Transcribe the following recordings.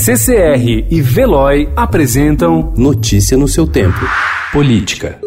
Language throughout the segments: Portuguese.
CCR e Veloy apresentam Notícia no seu tempo. Política.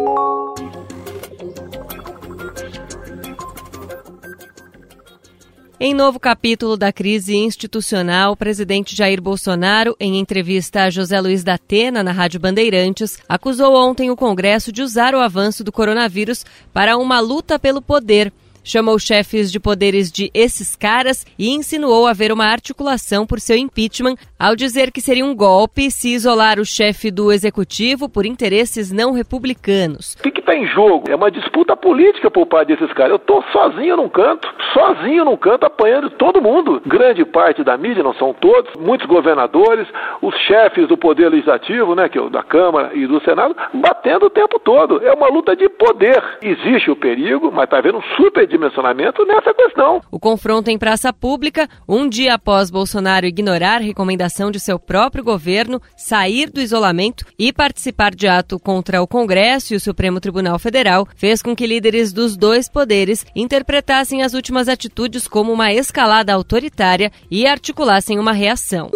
Em novo capítulo da crise institucional, o presidente Jair Bolsonaro, em entrevista a José Luiz da Atena na Rádio Bandeirantes, acusou ontem o Congresso de usar o avanço do coronavírus para uma luta pelo poder chamou chefes de poderes de esses caras e insinuou haver uma articulação por seu impeachment, ao dizer que seria um golpe se isolar o chefe do executivo por interesses não republicanos. O que está em jogo? É uma disputa política por parte desses caras. Eu estou sozinho num canto, sozinho num canto, apanhando todo mundo. Grande parte da mídia, não são todos, muitos governadores, os chefes do poder legislativo, né, que é da Câmara e do Senado, batendo o tempo todo. É uma luta de poder. Existe o perigo, mas está havendo um super dimensionamento nessa questão. O confronto em praça pública, um dia após Bolsonaro ignorar recomendação de seu próprio governo, sair do isolamento e participar de ato contra o Congresso e o Supremo Tribunal Federal, fez com que líderes dos dois poderes interpretassem as últimas atitudes como uma escalada autoritária e articulassem uma reação.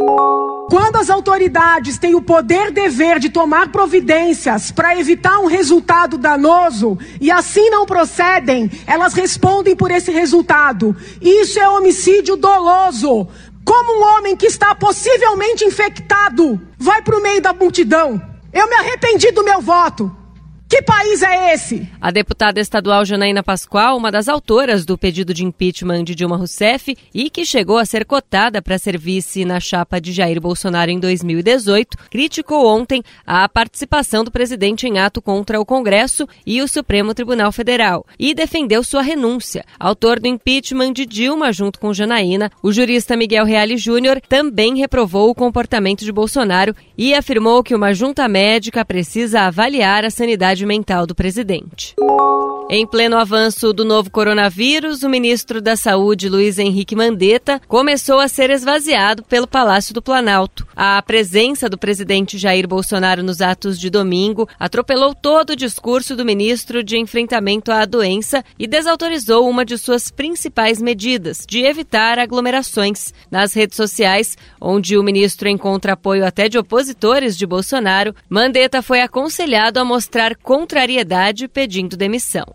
Quando as autoridades têm o poder dever de tomar providências para evitar um resultado danoso e assim não procedem, elas respondem por esse resultado. Isso é homicídio doloso. Como um homem que está possivelmente infectado vai para o meio da multidão. Eu me arrependi do meu voto. Que país é esse? A deputada estadual Janaína Pascoal, uma das autoras do pedido de impeachment de Dilma Rousseff e que chegou a ser cotada para servir-se na chapa de Jair Bolsonaro em 2018, criticou ontem a participação do presidente em ato contra o Congresso e o Supremo Tribunal Federal e defendeu sua renúncia. Autor do impeachment de Dilma junto com Janaína, o jurista Miguel Reale Júnior também reprovou o comportamento de Bolsonaro e afirmou que uma junta médica precisa avaliar a sanidade saúde mental do presidente. Em pleno avanço do novo coronavírus, o ministro da Saúde, Luiz Henrique Mandetta, começou a ser esvaziado pelo Palácio do Planalto. A presença do presidente Jair Bolsonaro nos atos de domingo atropelou todo o discurso do ministro de enfrentamento à doença e desautorizou uma de suas principais medidas, de evitar aglomerações. Nas redes sociais, onde o ministro encontra apoio até de opositores de Bolsonaro, Mandetta foi aconselhado a mostrar contrariedade pedindo demissão.